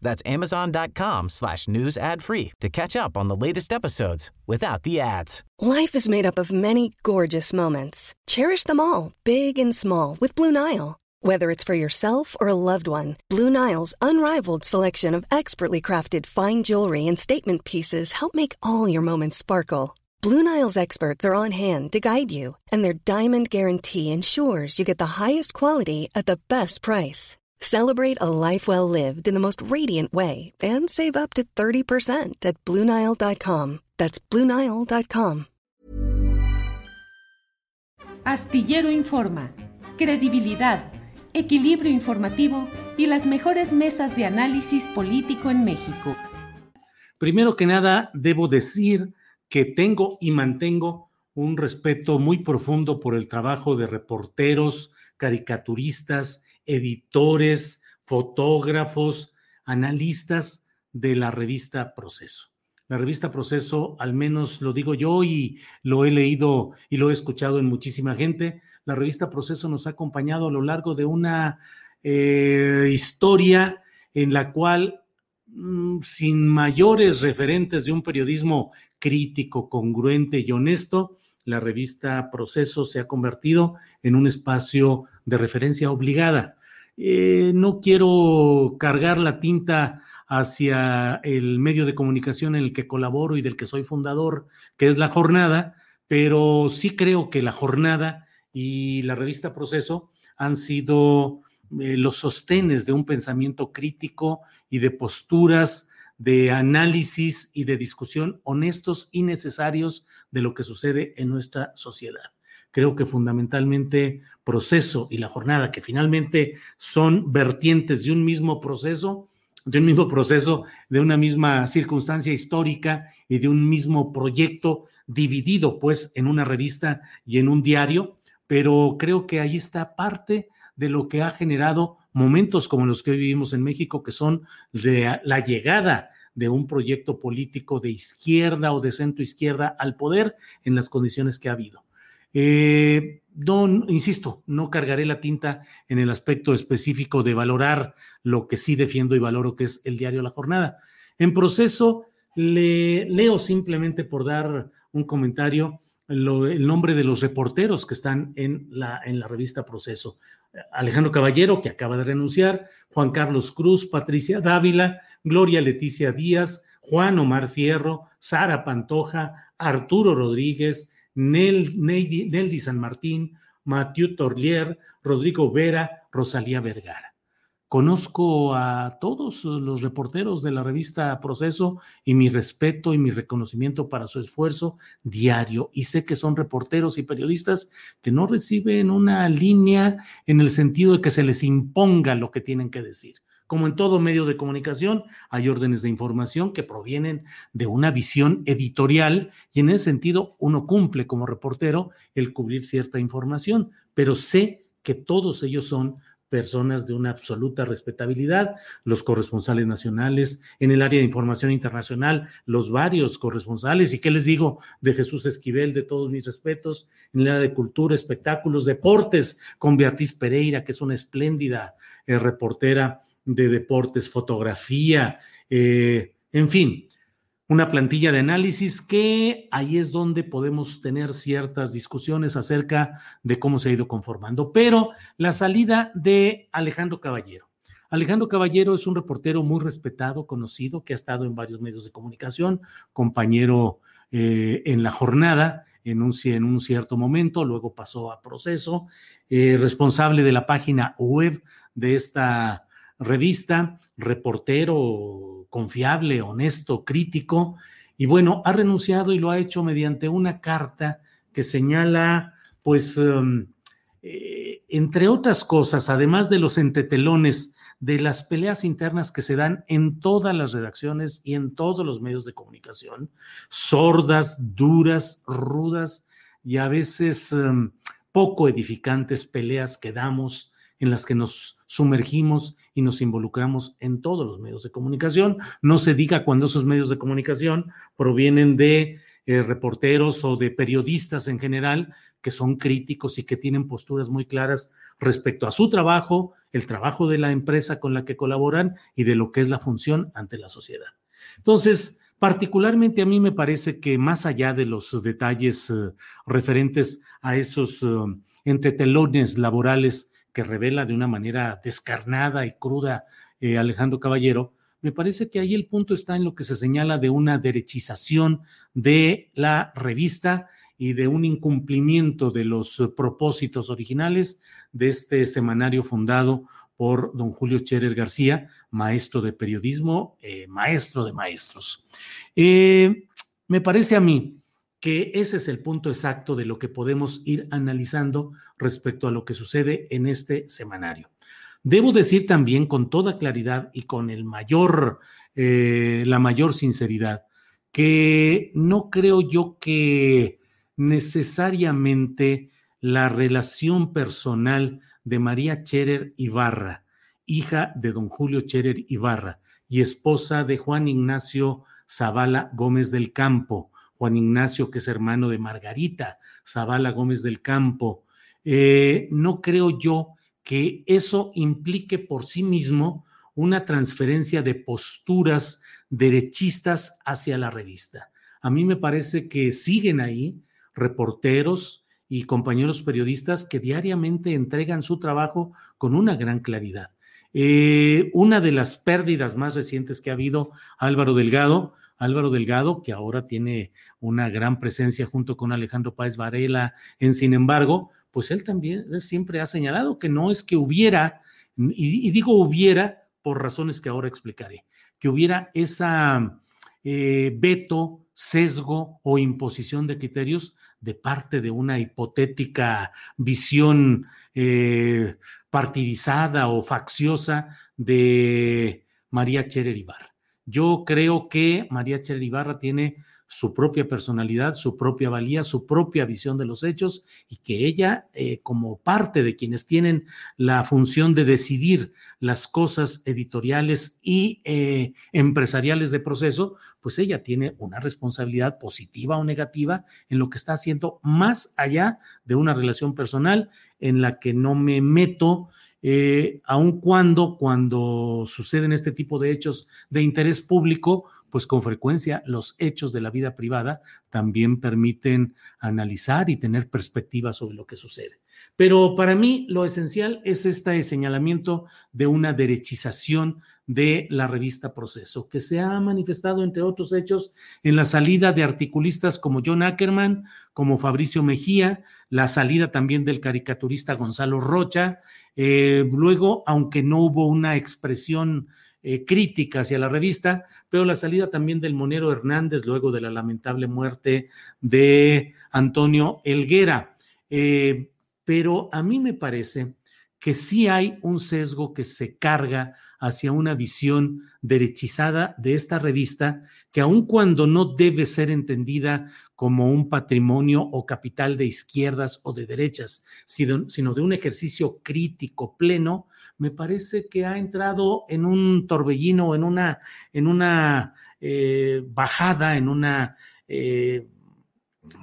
That's amazon.com slash news ad free to catch up on the latest episodes without the ads. Life is made up of many gorgeous moments. Cherish them all, big and small, with Blue Nile. Whether it's for yourself or a loved one, Blue Nile's unrivaled selection of expertly crafted fine jewelry and statement pieces help make all your moments sparkle. Blue Nile's experts are on hand to guide you, and their diamond guarantee ensures you get the highest quality at the best price. Celebrate a life well lived in the most radiant way and save up to 30% at BlueNile.com. That's BlueNile.com. Astillero Informa, credibilidad, equilibrio informativo y las mejores mesas de análisis político en México. Primero que nada, debo decir que tengo y mantengo un respeto muy profundo por el trabajo de reporteros, caricaturistas, editores, fotógrafos, analistas de la revista Proceso. La revista Proceso, al menos lo digo yo y lo he leído y lo he escuchado en muchísima gente, la revista Proceso nos ha acompañado a lo largo de una eh, historia en la cual, mm, sin mayores referentes de un periodismo crítico, congruente y honesto, la revista Proceso se ha convertido en un espacio de referencia obligada. Eh, no quiero cargar la tinta hacia el medio de comunicación en el que colaboro y del que soy fundador, que es la jornada, pero sí creo que la jornada y la revista Proceso han sido eh, los sostenes de un pensamiento crítico y de posturas de análisis y de discusión honestos y necesarios de lo que sucede en nuestra sociedad. Creo que fundamentalmente proceso y la jornada, que finalmente son vertientes de un mismo proceso, de un mismo proceso, de una misma circunstancia histórica y de un mismo proyecto dividido pues en una revista y en un diario, pero creo que ahí está parte de lo que ha generado momentos como los que vivimos en México, que son de la llegada de un proyecto político de izquierda o de centro izquierda al poder en las condiciones que ha habido. Eh, no, insisto, no cargaré la tinta en el aspecto específico de valorar lo que sí defiendo y valoro, que es el diario La Jornada. En proceso, le leo simplemente por dar un comentario el nombre de los reporteros que están en la, en la revista Proceso. Alejandro Caballero, que acaba de renunciar, Juan Carlos Cruz, Patricia Dávila, Gloria Leticia Díaz, Juan Omar Fierro, Sara Pantoja, Arturo Rodríguez, Nel, Neldi San Martín, Mathieu Torlier, Rodrigo Vera, Rosalía Vergara. Conozco a todos los reporteros de la revista Proceso y mi respeto y mi reconocimiento para su esfuerzo diario. Y sé que son reporteros y periodistas que no reciben una línea en el sentido de que se les imponga lo que tienen que decir. Como en todo medio de comunicación, hay órdenes de información que provienen de una visión editorial y en ese sentido uno cumple como reportero el cubrir cierta información, pero sé que todos ellos son personas de una absoluta respetabilidad, los corresponsales nacionales, en el área de información internacional, los varios corresponsales, y qué les digo de Jesús Esquivel, de todos mis respetos, en el área de cultura, espectáculos, deportes, con Beatriz Pereira, que es una espléndida eh, reportera de deportes, fotografía, eh, en fin, una plantilla de análisis que ahí es donde podemos tener ciertas discusiones acerca de cómo se ha ido conformando. Pero la salida de Alejandro Caballero. Alejandro Caballero es un reportero muy respetado, conocido, que ha estado en varios medios de comunicación, compañero eh, en la jornada en un, en un, cierto momento, luego pasó a proceso, eh, responsable de la página web de esta revista, reportero confiable, honesto, crítico, y bueno, ha renunciado y lo ha hecho mediante una carta que señala, pues, em, eh, entre otras cosas, además de los entretelones de las peleas internas que se dan en todas las redacciones y en todos los medios de comunicación, sordas, duras, rudas y a veces um, poco edificantes peleas que damos en las que nos sumergimos y nos involucramos en todos los medios de comunicación. No se diga cuando esos medios de comunicación provienen de eh, reporteros o de periodistas en general que son críticos y que tienen posturas muy claras respecto a su trabajo, el trabajo de la empresa con la que colaboran y de lo que es la función ante la sociedad. Entonces, particularmente a mí me parece que más allá de los detalles eh, referentes a esos uh, entretelones laborales que revela de una manera descarnada y cruda eh, Alejandro Caballero, me parece que ahí el punto está en lo que se señala de una derechización de la revista y de un incumplimiento de los propósitos originales de este semanario fundado por don Julio Cherer García, maestro de periodismo, eh, maestro de maestros. Eh, me parece a mí que ese es el punto exacto de lo que podemos ir analizando respecto a lo que sucede en este semanario. Debo decir también con toda claridad y con el mayor, la mayor sinceridad, que no creo yo que necesariamente la relación personal de María Cherer Ibarra, hija de don Julio Cherer Ibarra y esposa de Juan Ignacio Zavala Gómez del Campo. Juan Ignacio, que es hermano de Margarita Zavala Gómez del Campo. Eh, no creo yo que eso implique por sí mismo una transferencia de posturas derechistas hacia la revista. A mí me parece que siguen ahí, reporteros y compañeros periodistas que diariamente entregan su trabajo con una gran claridad. Eh, una de las pérdidas más recientes que ha habido, Álvaro Delgado, Álvaro Delgado, que ahora tiene una gran presencia junto con Alejandro Páez Varela en Sin embargo, pues él también siempre ha señalado que no es que hubiera, y, digo hubiera por razones que ahora explicaré, que hubiera esa eh, veto, sesgo o imposición de criterios de parte de una hipotética visión eh, partidizada o facciosa de María Cherer Ibarra. Yo creo que María Cherer Ibarra tiene su propia personalidad, su propia valía, su propia visión de los hechos y que ella, eh, como parte de quienes tienen la función de decidir las cosas editoriales y eh, empresariales de proceso, pues ella tiene una responsabilidad positiva o negativa en lo que está haciendo más allá de una relación personal en la que no me meto eh, aun cuando, cuando suceden este tipo de hechos de interés público, pues con frecuencia los hechos de la vida privada también permiten analizar y tener perspectiva sobre lo que sucede. Pero para mí lo esencial es este señalamiento de una derechización de la revista Proceso, que se ha manifestado, entre otros hechos, en la salida de articulistas como John Ackerman, como Fabricio Mejía, la salida también del caricaturista Gonzalo Rocha. Eh, luego, aunque no hubo una expresión eh, crítica hacia la revista, pero la salida también del Monero Hernández luego de la lamentable muerte de Antonio Elguera. Eh, pero a mí me parece que sí hay un sesgo que se carga hacia una visión derechizada de esta revista, que aun cuando no debe ser entendida como un patrimonio o capital de izquierdas o de derechas, sino, de un ejercicio crítico pleno, me parece que ha entrado en un torbellino, en una, en una eh, bajada, en una eh,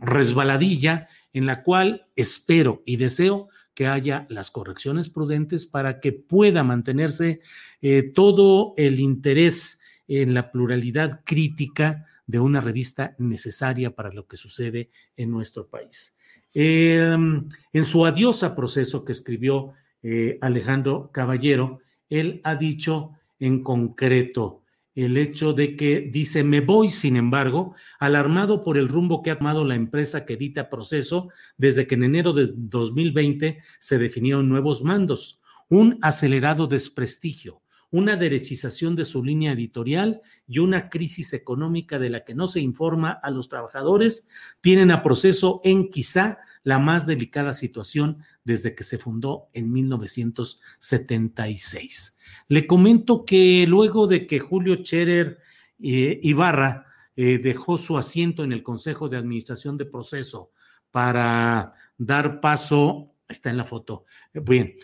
resbaladilla, en la cual espero y deseo que haya las correcciones prudentes para que pueda mantenerse eh, todo el interés en la pluralidad crítica de una revista necesaria para lo que sucede en nuestro país. Em, en su adiós a proceso que escribió eh, Alejandro Caballero, él ha dicho en concreto, el hecho de que dice, me voy, sin embargo, alarmado por el rumbo que ha tomado la empresa que edita proceso desde que en enero de 2020 se definieron nuevos mandos, un acelerado desprestigio, una derechización de su línea editorial y una crisis económica de la que no se informa a los trabajadores, tienen a proceso en quizá la más delicada situación desde que se fundó en 1976. Le comento que luego de que Julio Cherer eh, Ibarra eh, dejó su asiento en el Consejo de Administración de Proceso para dar paso, está en la foto, bien,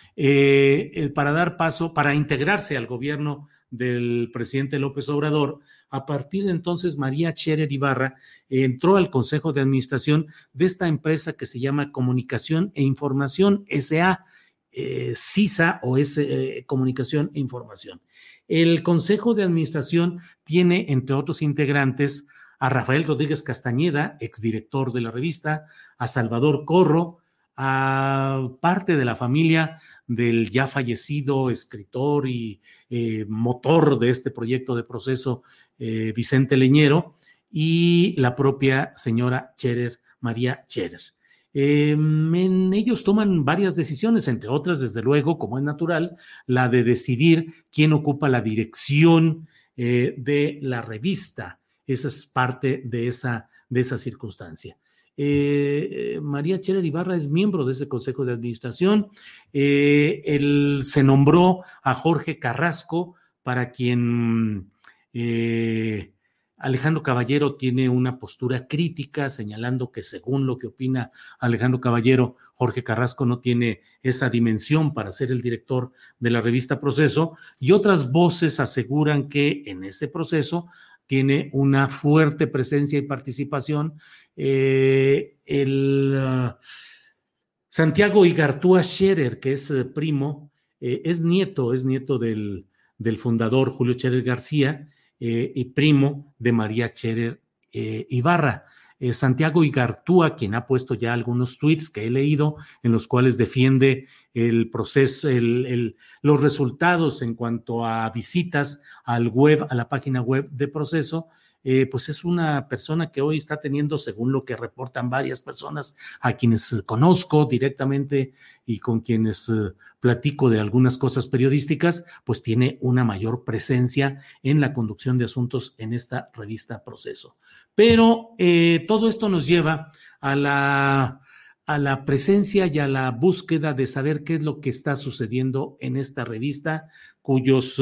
para dar paso, para integrarse al gobierno del presidente López Obrador, a partir de entonces María Cherer Ibarra entró al Consejo de Administración de esta empresa que se llama Comunicación e Información SA, eh, CISA o es eh, Comunicación e Información. El Consejo de Administración tiene, entre otros integrantes, a Rafael Rodríguez Castañeda, exdirector de la revista, a Salvador Corro, a parte de la familia del ya fallecido escritor y eh, motor de este proyecto de proceso, Vicente Leñero, y la propia señora Cherer, María Cherer. Em, ellos toman varias decisiones, entre otras, desde luego, como es natural, la de decidir quién ocupa la dirección eh, de la revista. Esa es parte de esa, de esa circunstancia. Eh, María Cherer Ibarra es miembro de ese consejo de administración. Eh, él se nombró a Jorge Carrasco, para quien Alejandro Caballero tiene una postura crítica, señalando que según lo que opina Alejandro Caballero, Jorge Carrasco no tiene esa dimensión para ser el director de la revista Proceso, y otras voces aseguran que en ese proceso tiene una fuerte presencia y participación eh, el uh, Santiago Igartúa Scherer, que es eh, primo, eh, es nieto, es nieto del, del fundador Julio Scherer García y primo de María Scherer Ibarra. Santiago Igartúa, quien ha puesto ya algunos tweets que he leído en los cuales defiende el proceso, el, los resultados en cuanto a visitas al web, a la página web de proceso, eh, pues es una persona que hoy está teniendo, según lo que reportan varias personas a quienes conozco directamente y con quienes eh, platico de algunas cosas periodísticas, pues tiene una mayor presencia en la conducción de asuntos en esta revista Proceso. Pero eh, todo esto nos lleva a la a la presencia y a la búsqueda de saber qué es lo que está sucediendo en esta revista, cuyos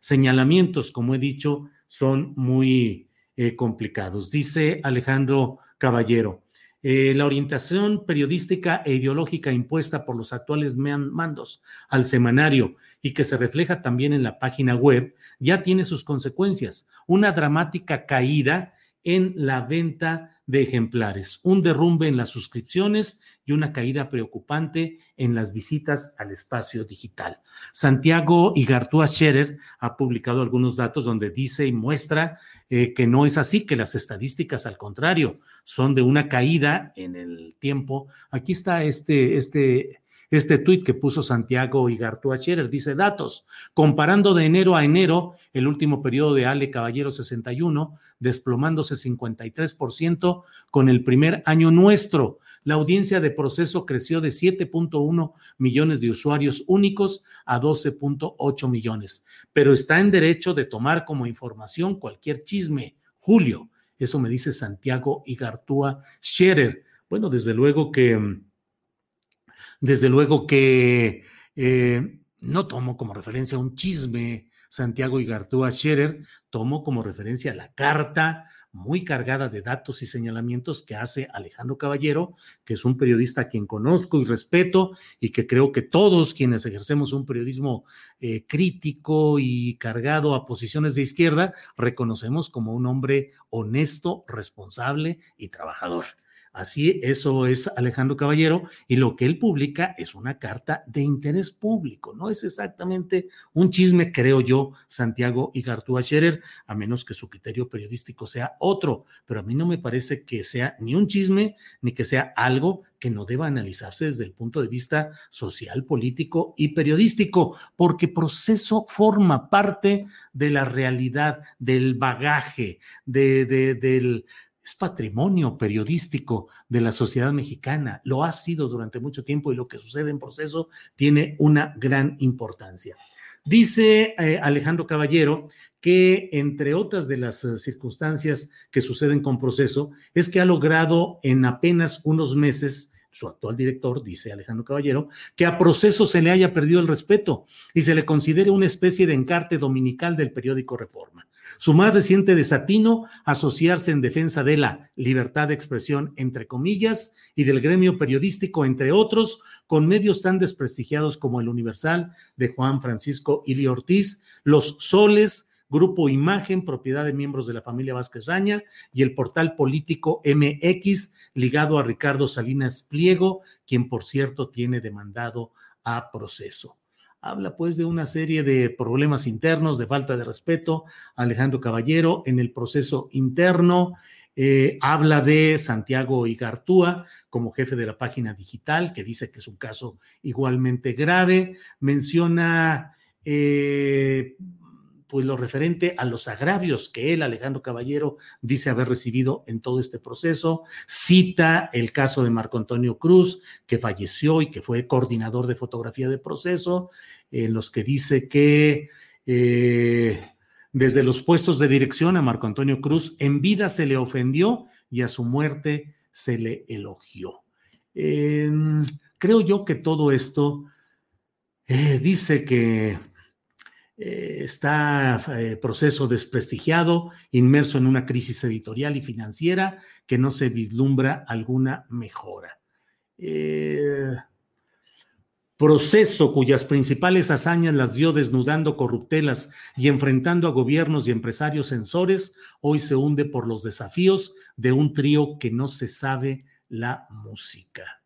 señalamientos, como he dicho, son muy eh, complicados. Dice Alejandro Caballero, eh, la orientación periodística e ideológica impuesta por los actuales mandos al semanario y que se refleja también en la página web ya tiene sus consecuencias. Una dramática caída en la venta de ejemplares, un derrumbe en las suscripciones y una caída preocupante en las visitas al espacio digital. Santiago Igartúa Scherer ha publicado algunos datos donde dice y muestra eh, que no es así, que las estadísticas al contrario son de una caída en el tiempo. Aquí está este, este este tuit que puso Santiago Igartúa Scherer dice datos, comparando de enero a enero, el último periodo de Ale Caballero 61, desplomándose 53% con el primer año nuestro. La audiencia de proceso creció de 7.1 millones de usuarios únicos a 12.8 millones, pero está en derecho de tomar como información cualquier chisme. Julio, eso me dice Santiago Igartúa Scherer. Bueno, desde luego que mm, desde luego que eh, no tomo como referencia un chisme Santiago Igartúa Scherer, tomo como referencia la carta muy cargada de datos y señalamientos que hace Alejandro Caballero, que es un periodista a quien conozco y respeto y que creo que todos quienes ejercemos un periodismo eh, crítico y cargado a posiciones de izquierda, reconocemos como un hombre honesto, responsable y trabajador. Así, eso es Alejandro Caballero y lo que él publica es una carta de interés público, no es exactamente un chisme, creo yo, Santiago y Gartúa Scherer, a menos que su criterio periodístico sea otro, pero a mí no me parece que sea ni un chisme ni que sea algo que no deba analizarse desde el punto de vista social, político y periodístico, porque proceso forma parte de la realidad, del bagaje, de, del es patrimonio periodístico de la sociedad mexicana, lo ha sido durante mucho tiempo y lo que sucede en proceso tiene una gran importancia. Dice eh, Alejandro Caballero que entre otras de las eh, circunstancias que suceden con proceso es que ha logrado en apenas unos meses su actual director, dice Alejandro Caballero, que a proceso se le haya perdido el respeto y se le considere una especie de encarte dominical del periódico Reforma. Su más reciente desatino, asociarse en defensa de la libertad de expresión, entre comillas, y del gremio periodístico, entre otros, con medios tan desprestigiados como el Universal de Juan Francisco Ili Ortiz, Los Soles, Grupo Imagen, propiedad de miembros de la familia Vázquez Raña, y el portal político MX, ligado a Ricardo Salinas Pliego, quien por cierto tiene demandado a proceso. Habla pues de una serie de problemas internos, de falta de respeto. Alejandro Caballero en el proceso interno. Eh, habla de Santiago Igartúa como jefe de la página digital, que dice que es un caso igualmente grave. Menciona eh, pues lo referente a los agravios que él, Alejandro Caballero, dice haber recibido en todo este proceso. Cita el caso de Marco Antonio Cruz, que falleció y que fue coordinador de fotografía de proceso, en los que dice que eh, desde los puestos de dirección a Marco Antonio Cruz en vida se le ofendió y a su muerte se le elogió. creo yo que todo esto eh, dice que eh, está eh, proceso desprestigiado, inmerso en una crisis editorial y financiera que no se vislumbra alguna mejora. Eh, proceso cuyas principales hazañas las dio desnudando corruptelas y enfrentando a gobiernos y empresarios censores, hoy se hunde por los desafíos de un trío que no se sabe la música.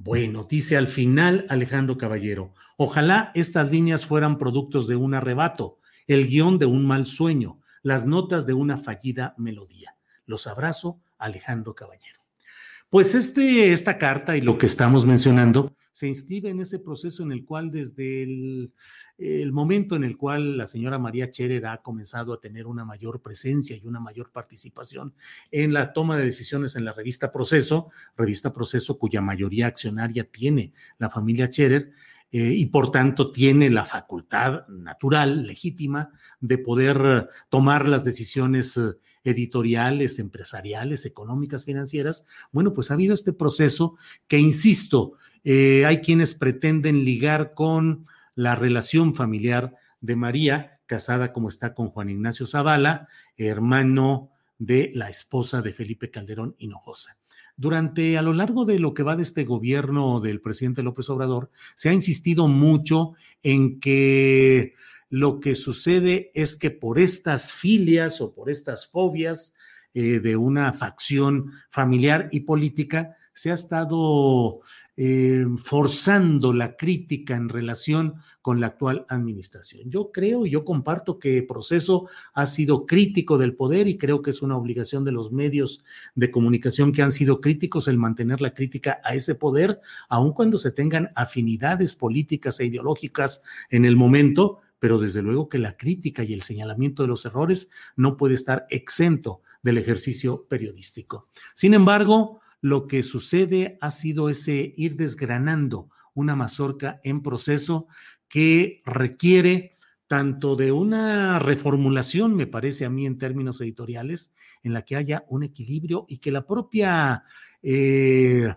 Bueno, dice al final Alejandro Caballero, ojalá estas líneas fueran productos de un arrebato, el guion de un mal sueño, las notas de una fallida melodía. Los abrazo, Alejandro Caballero. Pues este, esta carta y lo que estamos mencionando se inscribe en ese proceso en el cual desde el, momento en el cual la señora María Cherer ha comenzado a tener una mayor presencia y una mayor participación en la toma de decisiones en la revista Proceso, revista Proceso cuya mayoría accionaria tiene la familia Cherer, eh, y por tanto tiene la facultad natural, legítima, de poder tomar las decisiones eh, editoriales, empresariales, económicas, financieras. Bueno, pues ha habido este proceso que, insisto, eh, hay quienes pretenden ligar con la relación familiar de María, casada como está con Juan Ignacio Zavala, hermano de la esposa de Felipe Calderón Hinojosa. Durante, a lo largo de lo que va de este gobierno del presidente López Obrador, se ha insistido mucho en que lo que sucede es que por estas filias o por estas fobias eh, de una facción familiar y política, se ha estado eh, forzando la crítica en relación con la actual administración. Yo creo y yo comparto que el proceso ha sido crítico del poder y creo que es una obligación de los medios de comunicación que han sido críticos el mantener la crítica a ese poder, aun cuando se tengan afinidades políticas e ideológicas en el momento, pero desde luego que la crítica y el señalamiento de los errores no puede estar exento del ejercicio periodístico. Sin embargo, lo que sucede ha sido ese ir desgranando una mazorca en proceso que requiere tanto de una reformulación, me parece a mí en términos editoriales, en la que haya un equilibrio y que la propia eh,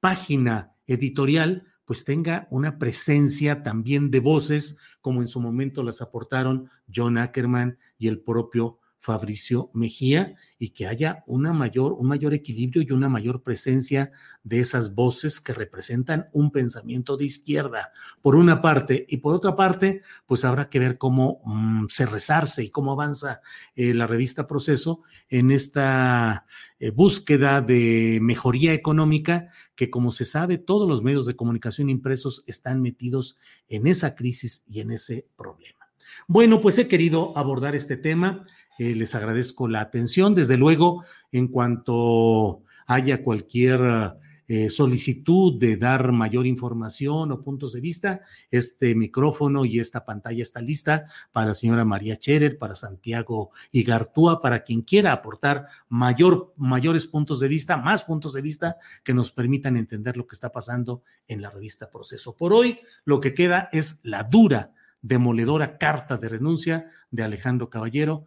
página editorial pues tenga una presencia también de voces, como en su momento las aportaron John Ackerman y el propio Fabricio Mejía y que haya una mayor, un mayor equilibrio y una mayor presencia de esas voces que representan un pensamiento de izquierda, por una parte, y por otra parte, pues habrá que ver cómo mm, se rezarse y cómo avanza eh, la revista Proceso en esta eh, búsqueda de mejoría económica que, como se sabe, todos los medios de comunicación impresos están metidos en esa crisis y en ese problema. Bueno, pues he querido abordar este tema. Eh, les agradezco la atención. Desde luego, en cuanto haya cualquier eh, solicitud de dar mayor información o puntos de vista, este micrófono y esta pantalla está lista para la señora María Cherer, para Santiago Igartúa, para quien quiera aportar mayor, mayores puntos de vista, más puntos de vista que nos permitan entender lo que está pasando en la revista Proceso. Por hoy, lo que queda es la dura, demoledora carta de renuncia de Alejandro Caballero